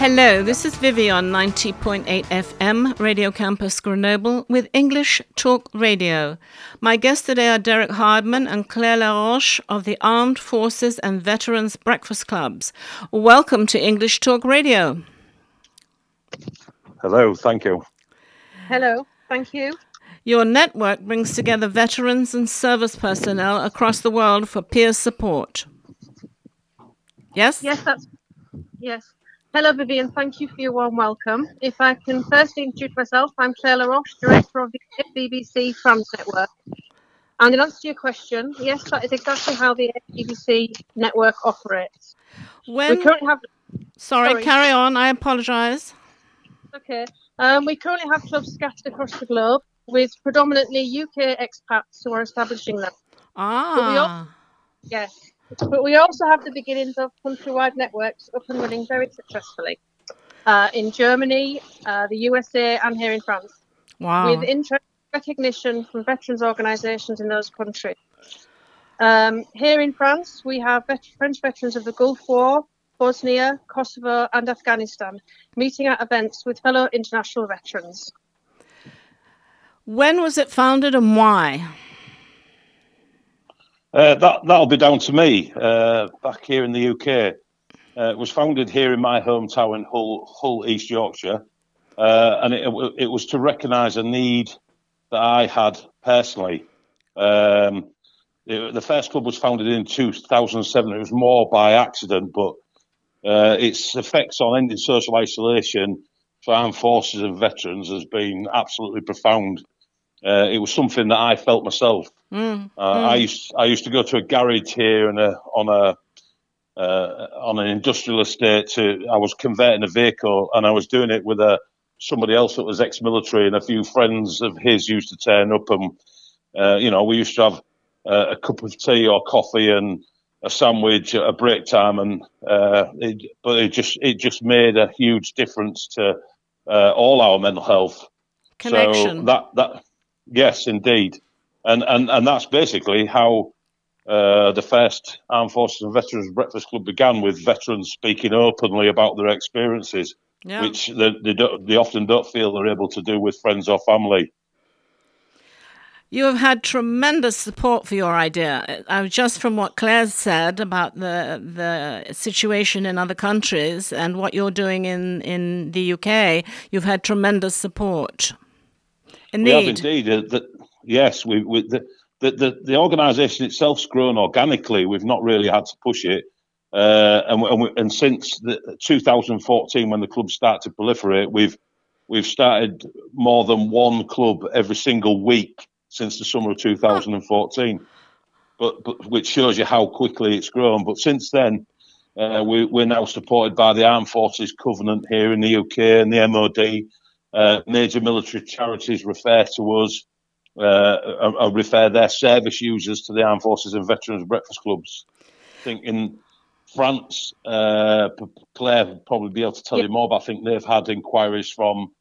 Hello, this is Vivi on 90.8 FM, Radio Campus Grenoble, with English Talk Radio. My guests today are Derek Hardman and Claire Laroche of the Armed Forces and Veterans Breakfast Clubs. Welcome to English Talk Radio. Hello, thank you. Hello, thank you. Your network brings together veterans and service personnel across the world for peer support. Yes? Yes, that's yes. Hello, Vivian. Thank you for your warm welcome. If I can firstly introduce myself, I'm Claire Laroche, Director of the BBC France Network. And in answer to your question, yes, that is exactly how the BBC network operates. When We currently have sorry, sorry. carry on. I apologize. okay. Um, we currently have clubs scattered across the globe with predominantly UK expats who are establishing them. Ah. Yes. But we also have the beginnings of countrywide networks up and running very successfully uh, in Germany, uh, the USA, and here in France, Wow. with interest recognition from veterans organisations in those countries. Um, here in France, we have vet- French veterans of the Gulf War, Bosnia, Kosovo, and Afghanistan meeting at events with fellow international veterans. When was it founded and why? Uh, that that'll be down to me. Uh, back here in the UK, uh, it was founded here in my hometown in Hull, Hull East Yorkshire, uh, and it, it was to recognise a need that I had personally. Um, it- the first club was founded in 2007. It was more by accident, but uh, its effects on ending social isolation for armed forces and veterans has been absolutely profound. Uh, it was something that I felt myself. Mm. Uh, I used I used to go to a garage here and a, on a uh, on an industrial estate. To I was converting a vehicle and I was doing it with a somebody else that was ex-military and a few friends of his used to turn up and uh, you know we used to have uh, a cup of tea or coffee and a sandwich at a break time and uh, it, but it just it just made a huge difference to uh, all our mental health. Connection. So that that yes, indeed, and and and that's basically how uh, the first Armed Forces and Veterans Breakfast Club began with veterans speaking openly about their experiences, yeah. which they they, don't, they often don't feel they're able to do with friends or family. You have had tremendous support for your idea. Uh, just from what Claire said about the the situation in other countries and what you're doing in, in the UK, you've had tremendous support. We have Indeed. indeed. Uh, the, yes, we, we the, the the the organisation itself's grown organically. We've not really had to push it, uh, and and, we, and since the, 2014, when the club started to proliferate, we've we've started more than one club every single week since the summer of 2014. But, but which shows you how quickly it's grown. But since then, uh, we, we're now supported by the Armed Forces Covenant here in the UK and the MOD. Uh, major military charities refer to us, uh, refer their service users to the Armed Forces and Veterans Breakfast Clubs. I think in France, uh, Claire would probably be able to tell Yeah. you more, but I think they've had inquiries from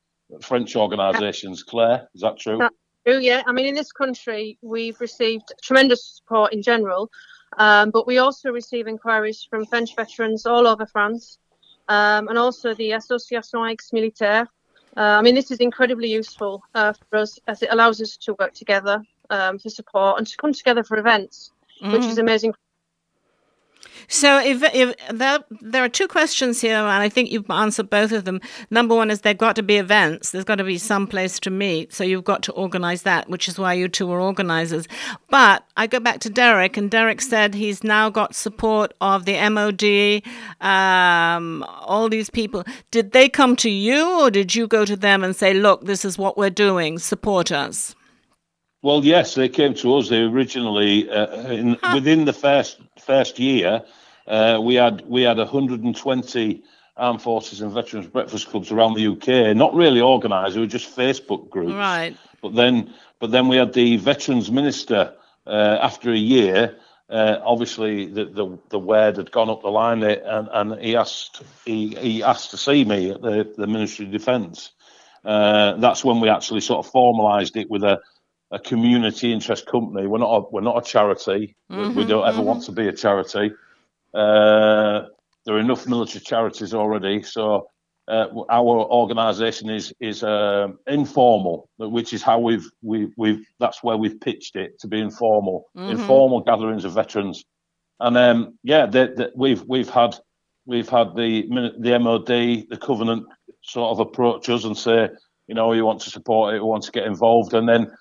French organisations. Claire, is that true? Oh yeah, I mean in this country we've received tremendous support in general, um, but we also receive inquiries from French veterans all over France, um, and also the Association Ex Militaire. Uh, I mean this is incredibly useful uh, for us as it allows us to work together um, for support and to come together for events, which is amazing. So if, if there, there are two questions here, and I think you've answered both of them. Number one is there've got to be events. There's got to be some place to meet. So you've got to organise that, which is why you two are organisers. But I go back to Derek, and Derek said he's now got support of the MOD, um, all these people. Did they come to you, or did you go to them and say, "Look, this is what we're doing. Support us"? Well, yes, they came to us. They originally, uh, in, within the first first year, uh, we had we had 120 armed forces and veterans breakfast clubs around the UK. Not really organised; they were just Facebook groups. Right. But then, but then we had the veterans minister uh, after a year. Uh, obviously, the, the the word had gone up the line, and, and he asked he, he asked to see me at the, the Ministry of Defence. Uh, that's when we actually sort of formalised it with a, a community interest company. We're not a, we're not a charity. We- we don't ever want to be a charity. Uh, there are enough military charities already, so uh, our organisation is is uh, informal, which is how we've we, we've that's where we've pitched it to be informal, mm-hmm. informal gatherings of veterans, and um, yeah, they, they, we've we've had we've had the the MOD, the Covenant sort of approach us and say, you know, we want to support it, we want to get involved, and then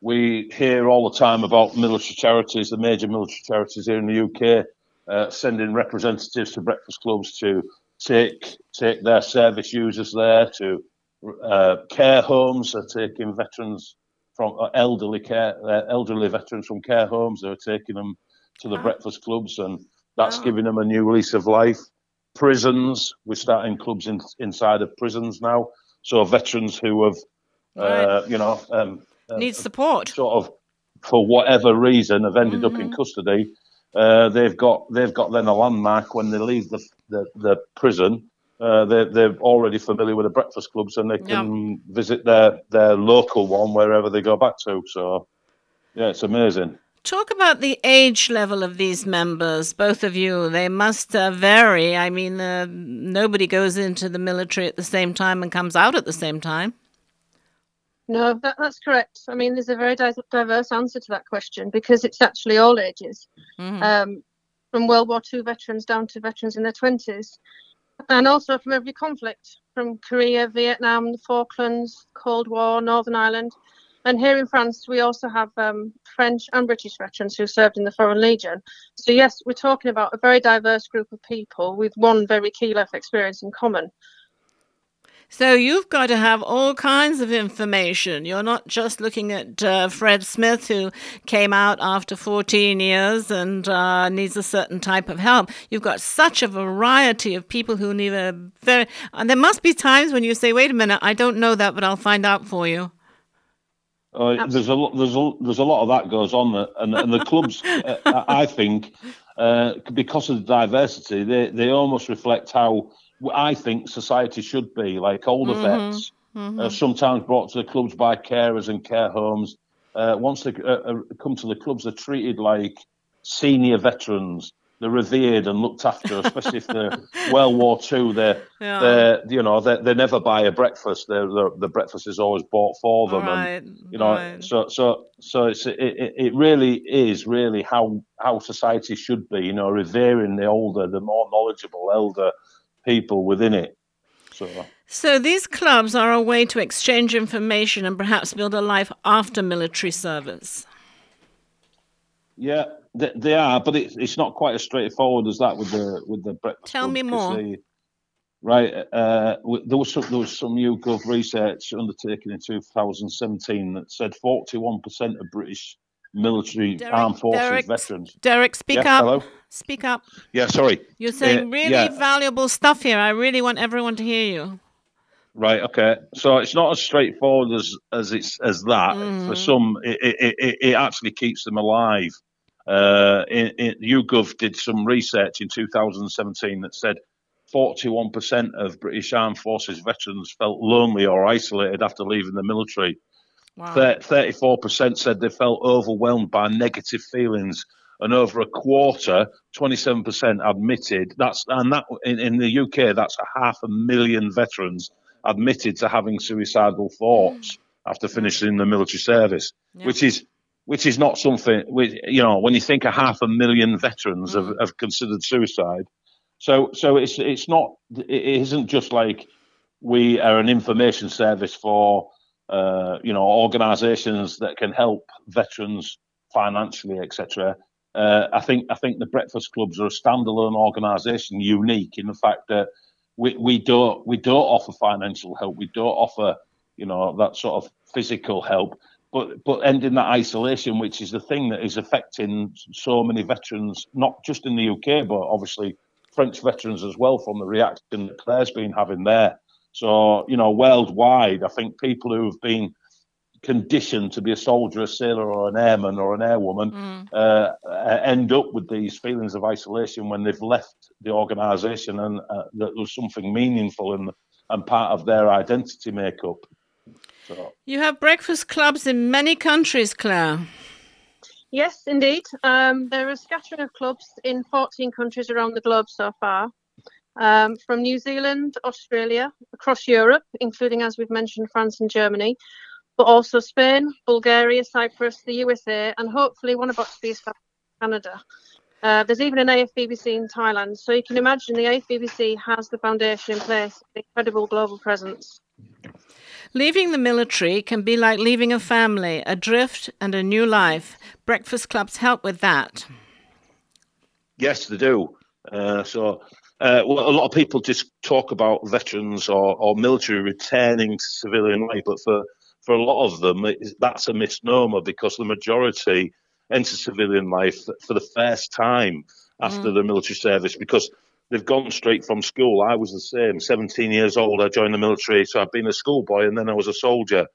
we hear all the time about military charities, the major military charities here in the UK, uh, sending representatives to breakfast clubs to take take their service users there to uh, care homes. They're taking veterans from uh, elderly care, uh, elderly veterans from care homes. They're taking them to the wow. breakfast clubs, and that's wow. giving them a new lease of life. Prisons, we're starting clubs in, inside of prisons now. So veterans who have, uh, right. you know, um, need support, sort of for whatever reason, have ended mm-hmm. up in mm-hmm. custody uh, they've got they've got then a landmark when they leave the the, the prison. Uh, they're, they're already familiar with the breakfast clubs and they can yeah. visit their their local one wherever they go back to. So, yeah, it's amazing. Talk about the age level of these members, both of you. They must uh, vary. I mean, uh, nobody goes into the military at the same time and comes out at the same time. No, that, that's correct. I mean, there's a very diverse answer to that question because it's actually all ages, mm-hmm. um, from World War II veterans down to veterans in their 20s, and also from every conflict, from Korea, Vietnam, the Falklands, Cold War, Northern Ireland. And here in France, we also have um, French and British veterans who served in the Foreign Legion. So, yes, we're talking about a very diverse group of people with one very key life experience in common. So you've got to have all kinds of information. You're not just looking at uh, Fred Smith, who came out after 14 years and uh, needs a certain type of help. You've got such a variety of people who need a very. And there must be times when you say, "Wait a minute, I don't know that, but I'll find out for you." Uh, there's a there's a there's a lot of that goes on, and and the clubs, uh, I think, uh, because of the diversity, they they almost reflect how I think society should be like older mm-hmm. vets, mm-hmm. Uh, sometimes brought to the clubs by carers and care homes. Uh, once they uh, uh, come to the clubs, they're treated like senior veterans. They're revered and looked after, especially if they're World War Two. They're, yeah. they're, you know, they they never buy a breakfast. They're, they're, the breakfast is always bought for them, right, and you know, right. so so so it's it, it really is really how how society should be. You know, revering the older, the more knowledgeable elder people within it. So. so these clubs are a way to exchange information and perhaps build a life after military service. Yeah, they, they are, but it's it's not quite as straightforward as that with the with the breakfast. Tell me more. They, right, uh, there was some there was some YouGov research undertaken in 2017 that said 41% of British military Derek, armed forces Derek, veterans. Derek, speak yeah, up. Hello? Speak up. Yeah, sorry. You're saying uh, really yeah. valuable stuff here. I really want everyone to hear you. Right. Okay. So it's not as straightforward as as it's as that. Mm. For some, it, it, it, it, actually keeps them alive. Uh, in, in, YouGov did some research in 2017 that said 41% of British Armed Forces veterans felt lonely or isolated after leaving the military. Wow. 34% said they felt overwhelmed by negative feelings, and over a quarter, 27% admitted that's and that in, in the UK that's a half a million veterans admitted to having suicidal thoughts mm. after finishing the military service, yeah. which is which is not something you know when you think a half a million veterans mm. have, have considered suicide. So so it's it's not it isn't just like we are an information service for uh, you know, organisations that can help veterans financially, etc. Uh, I think I think the breakfast clubs are a standalone organisation, unique in the fact that we, we don't we don't offer financial help, we don't offer you know that sort of physical help, but but ending that isolation, which is the thing that is affecting so many veterans, not just in the UK, but obviously French veterans as well, from the reaction that Claire's been having there. So, you know, worldwide, I think people who have been conditioned to be a soldier, a sailor, or an airman or an airwoman mm. uh, end up with these feelings of isolation when they've left the organisation and uh, that there's something meaningful and and part of their identity makeup. So. You have breakfast clubs in many countries, Claire. Yes, indeed. Um, there are a scattering of clubs in 14 countries around the globe so far. Um, from New Zealand, Australia, across Europe, including, as we've mentioned, France and Germany, but also Spain, Bulgaria, Cyprus, the USA, and hopefully one about to be established in Canada. Uh, there's even an AFVBC in Thailand. So you can imagine the AFVBC has the foundation in place, incredible global presence. Leaving the military can be like leaving a family, adrift and a new life. Breakfast clubs help with that. Yes, they do. Uh, so, uh, well, a lot of people just talk about veterans or, or military returning to civilian life, but for, for a lot of them, it, that's a misnomer because the majority enter civilian life for the first time after mm. the military service because they've gone straight from school. I was the same. 17 years old, I joined the military, so I've been a schoolboy and then I was a soldier.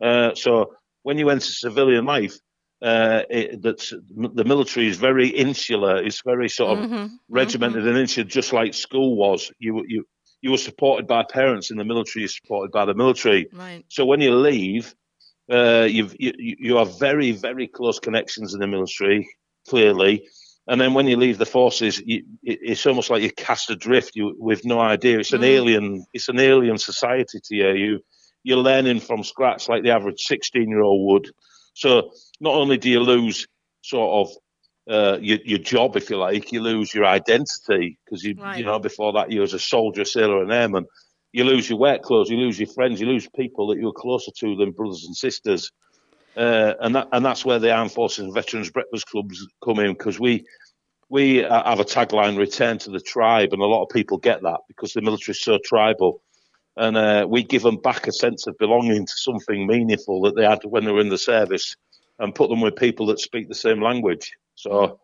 Uh, so when you enter civilian life, uh, it, that's the military is very insular. It's very sort of mm-hmm. regimented mm-hmm. and insular, just like school was. You you you were supported by parents, and the military is supported by the military. Right. So when you leave, uh, you've you, you have very very close connections in the military, clearly. And then when you leave the forces, you, it's almost like you're cast adrift. You with no idea. It's an mm. alien. It's an alien society to you. You you're learning from scratch like the average 16 year old would. So not only do you lose sort of uh, your, your job, if you like, you lose your identity because you right. you know before that you was a soldier, sailor, and airman. You lose your work clothes, you lose your friends, you lose people that you were closer to than brothers and sisters, uh, and that and that's where the Armed Forces and Veterans Breakfast Clubs come in because we we have a tagline: "Return to the tribe," and a lot of people get that because the military is so tribal and uh, we give them back a sense of belonging to something meaningful that they had when they were in the service and put them with people that speak the same language. So.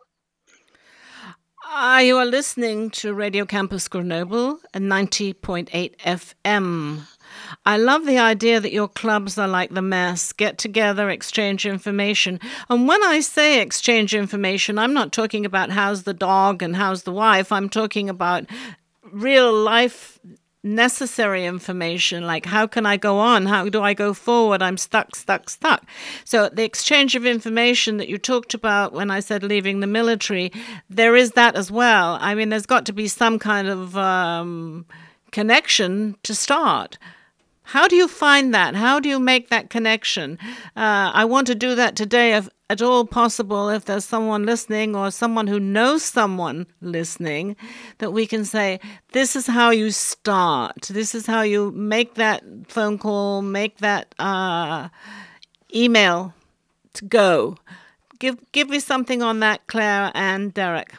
Uh, you are listening to Radio Campus Grenoble at 90.8 FM. I love the idea that your clubs are like the mess, get together, exchange information. And when I say exchange information, I'm not talking about how's the dog and how's the wife. I'm talking about real life necessary information like how can I go on? How do I go forward? I'm stuck, stuck, stuck. So the exchange of information that you talked about when I said leaving the military, there is that as well. I mean, there's got to be some kind of um, connection to start. How do you find that? How do you make that connection? Uh, I want to do that today if at all possible, if there's someone listening or someone who knows someone listening, that we can say, this is how you start. This is how you make that phone call, make that uh, email to go. Give, give me something on that, Claire and Derek.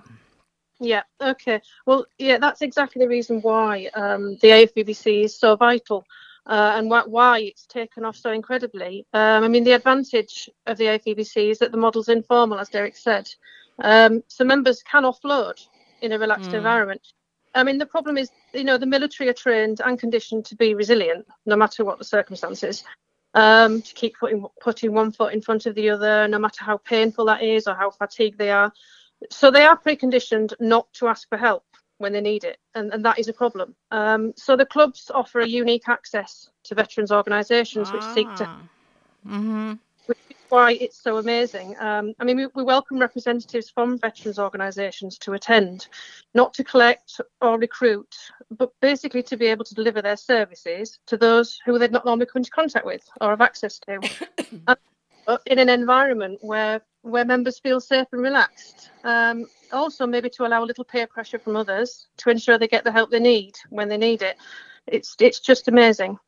Yeah, okay. Well, yeah, that's exactly the reason why um, the AFBBC is so vital uh, and wh- why it's taken off so incredibly. Um, I mean, the advantage of the AFVBC is that the model's informal, as Derek said. Um, so members can offload in a relaxed mm. environment. I mean, the problem is, you know, the military are trained and conditioned to be resilient, no matter what the circumstances. Um, to keep putting putting one foot in front of the other, no matter how painful that is or how fatigued they are. So they are preconditioned not to ask for help when they need it, and, and that is a problem. Um, so the clubs offer a unique access to veterans organisations ah. which seek to, ah. mm-hmm. which is why it's so amazing. Um, I mean, we, we, welcome representatives from veterans organisations to attend, not to collect or recruit, but basically to be able to deliver their services to those who they'd not normally come into contact with or have access to. in an environment where where members feel safe and relaxed. Um, also, maybe to allow a little peer pressure from others to ensure they get the help they need when they need it. It's it's just amazing.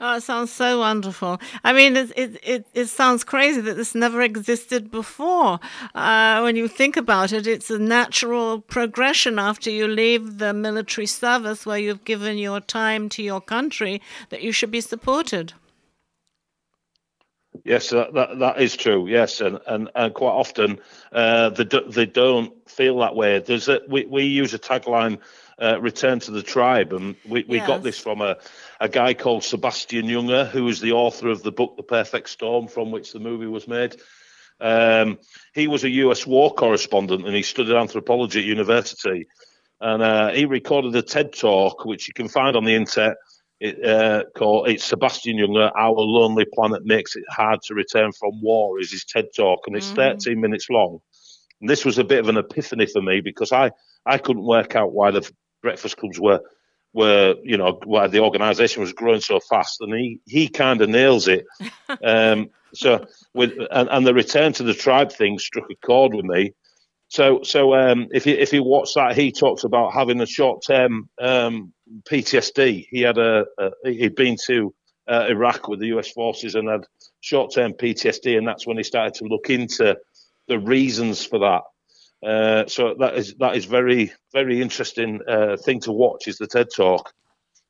Oh, it sounds so wonderful. I mean, it, it, it, it sounds crazy that this never existed before. Uh, when you think about it, it's a natural progression after you leave the military service where you've given your time to your country that you should be supported. Yes, that, that, that is true. Yes, and and, and quite often uh, they do, they don't feel that way. There's a, we we use a tagline, uh, "Return to the tribe," and we, we yes. got this from a, a guy called Sebastian Junger, who is the author of the book "The Perfect Storm," from which the movie was made. Um, he was a U.S. war correspondent, and he studied anthropology at university. And uh, he recorded a TED talk, which you can find on the internet it, uh, called it's Sebastian Junger. Our lonely planet makes it hard to return from war. Is his TED talk, and it's mm. 13 minutes long. And this was a bit of an epiphany for me because I I couldn't work out why the breakfast clubs were were you know why the organisation was growing so fast, and he he kind of nails it. um, so with and, and, the return to the tribe thing struck a chord with me. So so um, if you if you watch that, he talks about having a short term um, PTSD. He had a, a he'd been to uh, Iraq with the US forces and had short term PTSD, and that's when he started to look into the reasons for that. Uh, so that is that is very very interesting uh, thing to watch is the TED talk.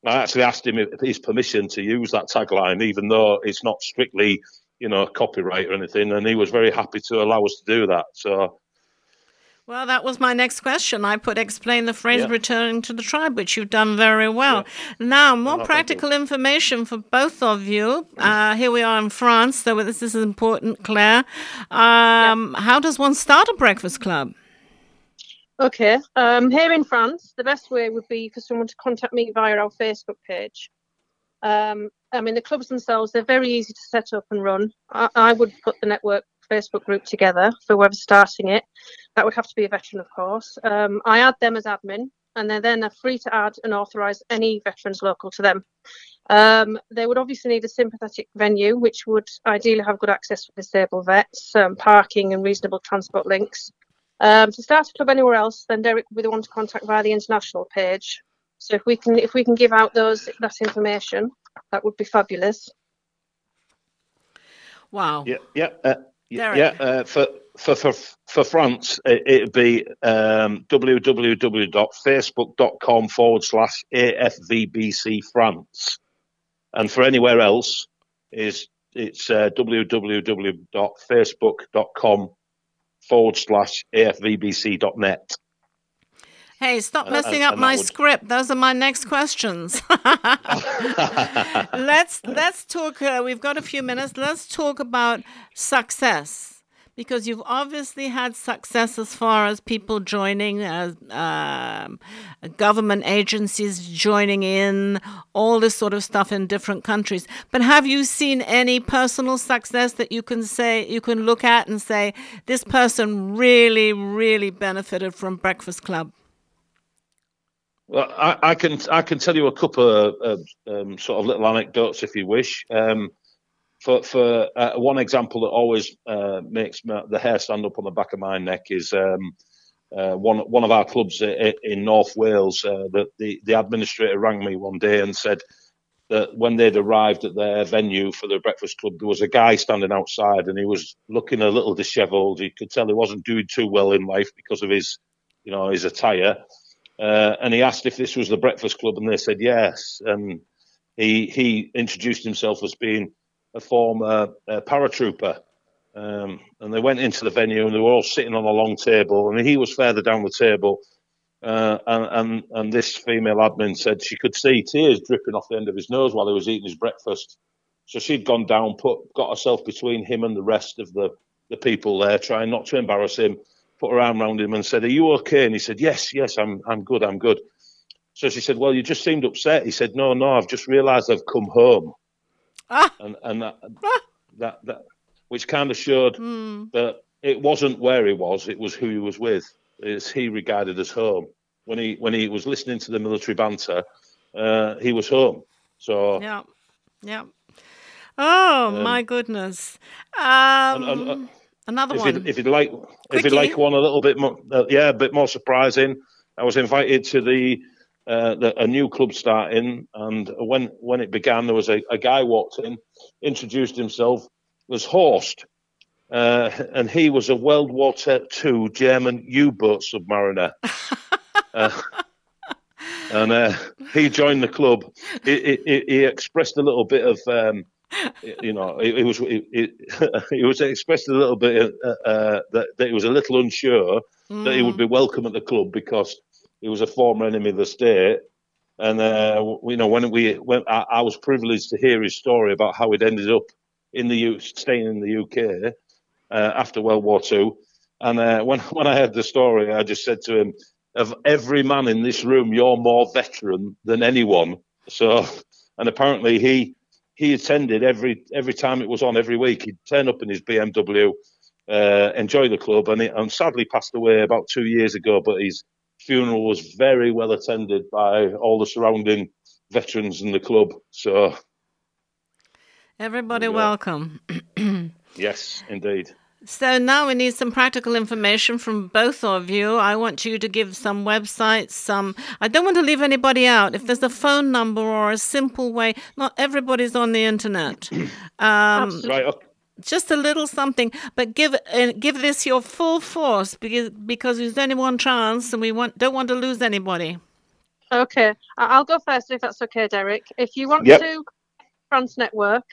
I actually asked him his permission to use that tagline, even though it's not strictly you know copyright or anything, and he was very happy to allow us to do that. So well, that was my next question. I put explain the phrase yeah. returning to the tribe, which you've done very well. Yeah. Now, more practical information for both of you. Uh, here we are in France, so this is important, Claire. Um, yeah. How does one start a breakfast club? Okay. Um, here in France, the best way would be for someone to contact me via our Facebook page. Um, I mean, the clubs themselves, they're very easy to set up and run. I, I would put the network Facebook group together for whoever's starting it. That would have to be a veteran, of course. Um, I add them as admin, and they're then free to add and authorise any veterans local to them. Um, they would obviously need a sympathetic venue, which would ideally have good access for disabled vets, um, parking, and reasonable transport links. Um, to start a club anywhere else, then Derek would be the one to contact via the international page. So if we can if we can give out those that information, that would be fabulous. Wow. Yeah, yeah. Uh, yeah, uh, for, for for for France, it, would be um, www.facebook.com forward slash AFVBC France, and for anywhere else is it's uh, www.facebook.com forward slash AFVBC.net. Hey, stop messing and, up and my would... script. Those are my next questions. let's let's talk. Uh, we've got a few minutes. Let's talk about success because you've obviously had success as far as people joining, uh, um, government agencies joining in, all this sort of stuff in different countries. But have you seen any personal success that you can say you can look at and say this person really, really benefited from Breakfast Club? Well, I, I, can I can tell you a couple of um, sort of little anecdotes if you wish. Um, for for uh, one example that always uh, makes the hair stand up on the back of my neck is um, uh, one one of our clubs in North Wales. Uh, the, the the administrator rang me one day and said that when they'd arrived at their venue for the breakfast club, there was a guy standing outside and he was looking a little dishevelled. You could tell he wasn't doing too well in life because of his, you know, his attire. Uh, and he asked if this was the Breakfast Club, and they said yes. And he he introduced himself as being a former uh, paratrooper. Um, and they went into the venue, and they were all sitting on a long table, and he was further down the table. Uh, and, and and this female admin said she could see tears dripping off the end of his nose while he was eating his breakfast. So she'd gone down, put got herself between him and the rest of the the people there, trying not to embarrass him put her arm around him and said, "Are you okay?" And he said, "Yes, yes, I'm, I'm good, I'm good." So she said, "Well, you just seemed upset." He said, "No, no, I've just realised I've come home," ah. and and that, ah. that that which kind of showed mm. that it wasn't where he was; it was who he was with. It's he regarded as home when he when he was listening to the military banter. Uh, he was home. So yeah, yeah. Oh um, my goodness. Um, and, and, uh, Another if one. If you'd like, if you'd like one a little bit more, uh, yeah, a bit more surprising. I was invited to the, uh, the a new club starting, and when when it began, there was a, a guy walked in, introduced himself, was Horst, uh, and he was a World War II German U-boat submariner. uh, and uh, he joined the club. He, he, he, expressed a little bit of um, you know, it, it was it, it, was expressed a little bit uh, uh, that, that he was a little unsure mm. that he would be welcome at the club because he was a former enemy of the state. And uh, you know, when we when I, I, was privileged to hear his story about how he'd ended up in the U, staying in the UK uh, after World War Two. And uh, when when I heard the story, I just said to him, "Of every man in this room, you're more veteran than anyone." So, and apparently he he attended every every time it was on every week. He'd turn up in his BMW, uh, enjoy the club, and, and sadly passed away about two years ago. But his funeral was very well attended by all the surrounding veterans in the club. So everybody welcome. yes, indeed. So now we need some practical information from both of you. I want you to give some websites, some. I don't want to leave anybody out. If there's a phone number or a simple way, not everybody's on the internet. Um, right. Okay. Just a little something, but give uh, give this your full force because because there's only one chance, and we want don't want to lose anybody. Okay, I'll go first if that's okay, Derek. If you want yep. to France Network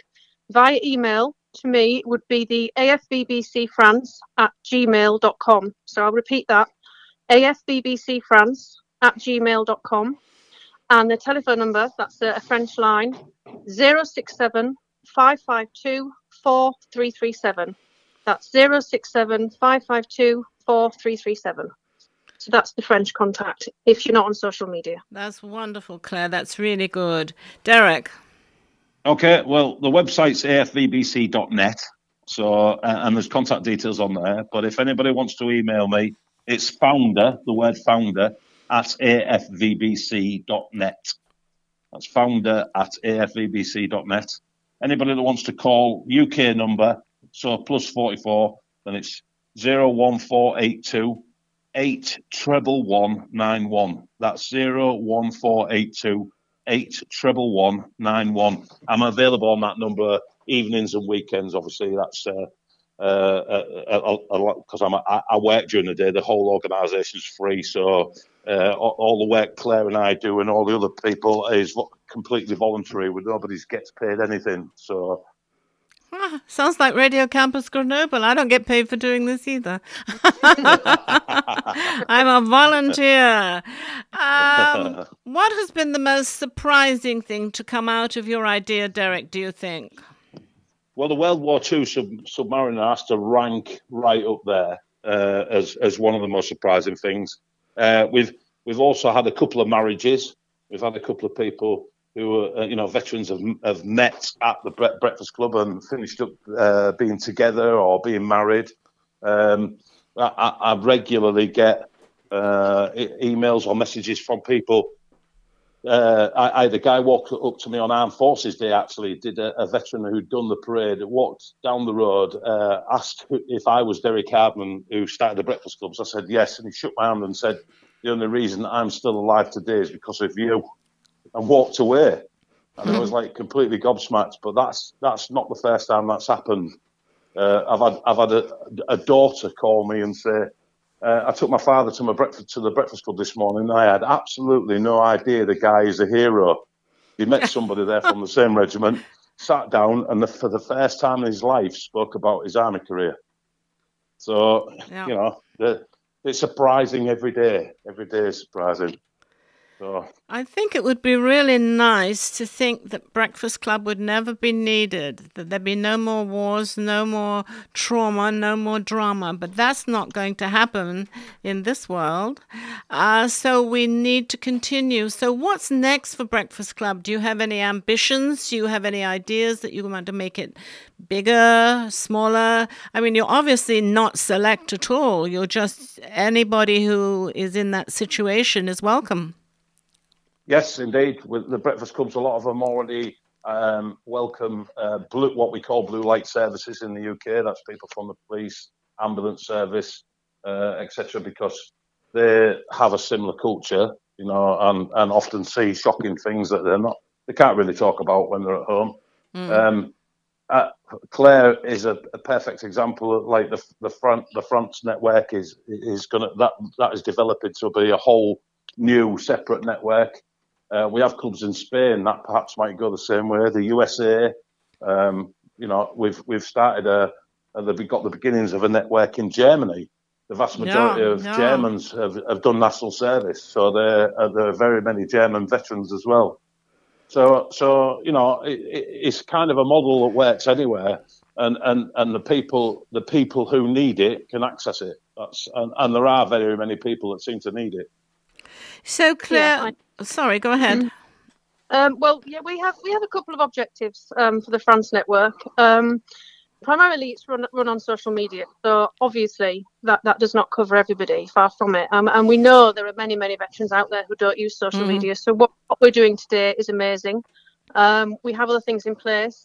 via email, to me would be the afvbcfrance at gmail.com. So I'll repeat that afvbcfrance at gmail.com. And the telephone number, that's a, French line, 067 552 4337. That's 067 552 4337. So that's the French contact if you're not on social media. That's wonderful, Claire. That's really good. Derek. Okay, well, the website's afvbc.net. So, and there's contact details on there. But if anybody wants to email me, it's founder, the word founder, at afvbc.net. That's founder at afvbc.net. Anybody that wants to call UK number, so plus 44, then it's 01482 8 treble 191. That's 01482 eight treble one nine one. I'm available on that number evenings and weekends. Obviously, that's uh, uh, because I'm I, work during the day. The whole organisation's free, so uh, all, the work Claire and I do and all the other people is completely voluntary. Nobody gets paid anything. So Ah, sounds like Radio Campus Grenoble. I don't get paid for doing this either. I'm a volunteer. Um, what has been the most surprising thing to come out of your idea, Derek, do you think? Well, the World War II sub- Submariner has to rank right up there uh, as, as one of the most surprising things. Uh, we've, we've also had a couple of marriages. We've had a couple of people who are, uh, you know, veterans have, have met at the Breakfast Club and finished up uh, being together or being married. Um, I, I, regularly get uh, emails or messages from people. Uh, I, I, a guy walk up to me on Armed Forces Day. Actually, did a, a veteran who'd done the parade, walked down the road, uh, asked if I was Derek Hardman who started the Breakfast Clubs. I said yes, and he shook my hand and said, "The only reason I'm still alive today is because of you." And walked away. And I was hmm. like completely gobsmacked. But that's that's not the first time that's happened. Uh, I've had I've had a, a, daughter call me and say, uh, I took my father to my breakfast to the breakfast club this morning. I had absolutely no idea the guy is a hero. He met somebody there from the same regiment, sat down, and the, for the first time in his life spoke about his army career. So yeah. you know, the, it's surprising every day. Every day is surprising. So I think it would be really nice to think that Breakfast Club would never be needed, that there'd be no more wars, no more trauma, no more drama. But that's not going to happen in this world. Uh, so we need to continue. So, what's next for Breakfast Club? Do you have any ambitions? Do you have any ideas that you want to make it bigger, smaller? I mean, you're obviously not select at all. You're just anybody who is in that situation is welcome. Yes, indeed. With the breakfast clubs, a lot of them already um, welcome uh, blue, what we call blue light services in the UK. That's people from the police, ambulance service, uh, etc. Because they have a similar culture, you know, and, and often see shocking things that they're not, they can't really talk about when they're at home. Mm. Um, uh, Claire is a, a, perfect example. Of, like the the front the France network is is going to that that is developing to be a whole new separate network. Uh, we have clubs in Spain that perhaps might go the same way. The USA, um, you know, we've we've started a, a, we've got the beginnings of a network in Germany. The vast majority no, of no. Germans have, have done national service, so there uh, there are very many German veterans as well. So so you know, it, it's kind of a model that works anywhere, and, and, and the people the people who need it can access it. That's and, and there are very many people that seem to need it. So Claire. Yeah, I- Sorry, go ahead. Mm. Um, well, yeah, we have we have a couple of objectives um, for the France network. Um, Primarily, it's run run on social media. So obviously, that, that does not cover everybody. Far from it. Um, and we know there are many many veterans out there who don't use social mm. media. So what, what we're doing today is amazing. Um, we have other things in place.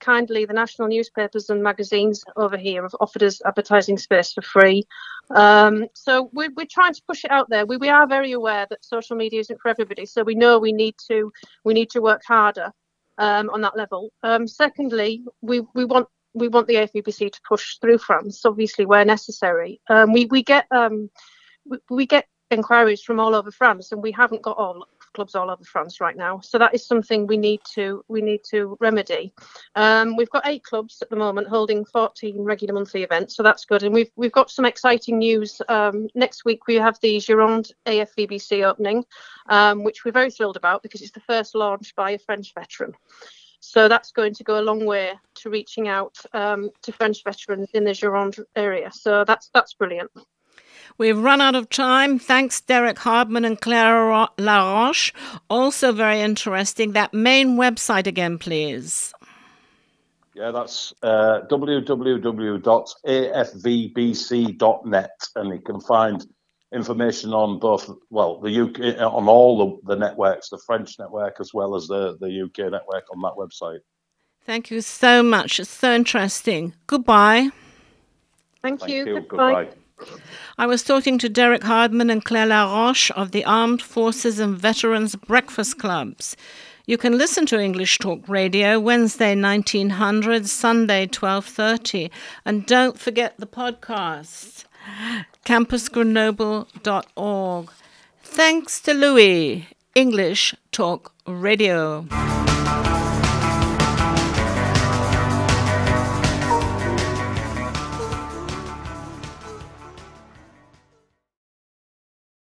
Kindly, the national newspapers and magazines over here have offered us advertising space for free. Um, so we're, we're trying to push it out there. We, we are very aware that social media isn't for everybody. So we know we need to we need to work harder um, on that level. Um, secondly, we, we want we want the AFVBC to push through France, obviously where necessary. Um, we we get um, we, we, get inquiries from all over France, and we haven't got all clubs all over France right now. So that is something we need to we need to remedy. Um, we've got eight clubs at the moment holding 14 regular monthly events, so that's good. And we've we've got some exciting news. Um, next week we have the Gironde AFVBC opening, um, which we're very thrilled about because it's the first launch by a French veteran. So that's going to go a long way to reaching out um, to French veterans in the Gironde area. So that's that's brilliant. We've run out of time. Thanks, Derek Hardman and Clara Laroche. Also, very interesting. That main website again, please. Yeah, that's uh, www.afvbc.net, and you can find information on both, well, the UK, on all the, the networks, the French network as well as the, the UK network on that website. Thank you so much. It's so interesting. Goodbye. Thank, Thank you. you. Goodbye. Goodbye. I was talking to Derek Hardman and Claire Laroche of the Armed Forces and Veterans Breakfast Clubs. You can listen to English Talk Radio Wednesday 1900, Sunday 12:30, and don't forget the podcast campusgrenoble.org. Thanks to Louis, English Talk Radio.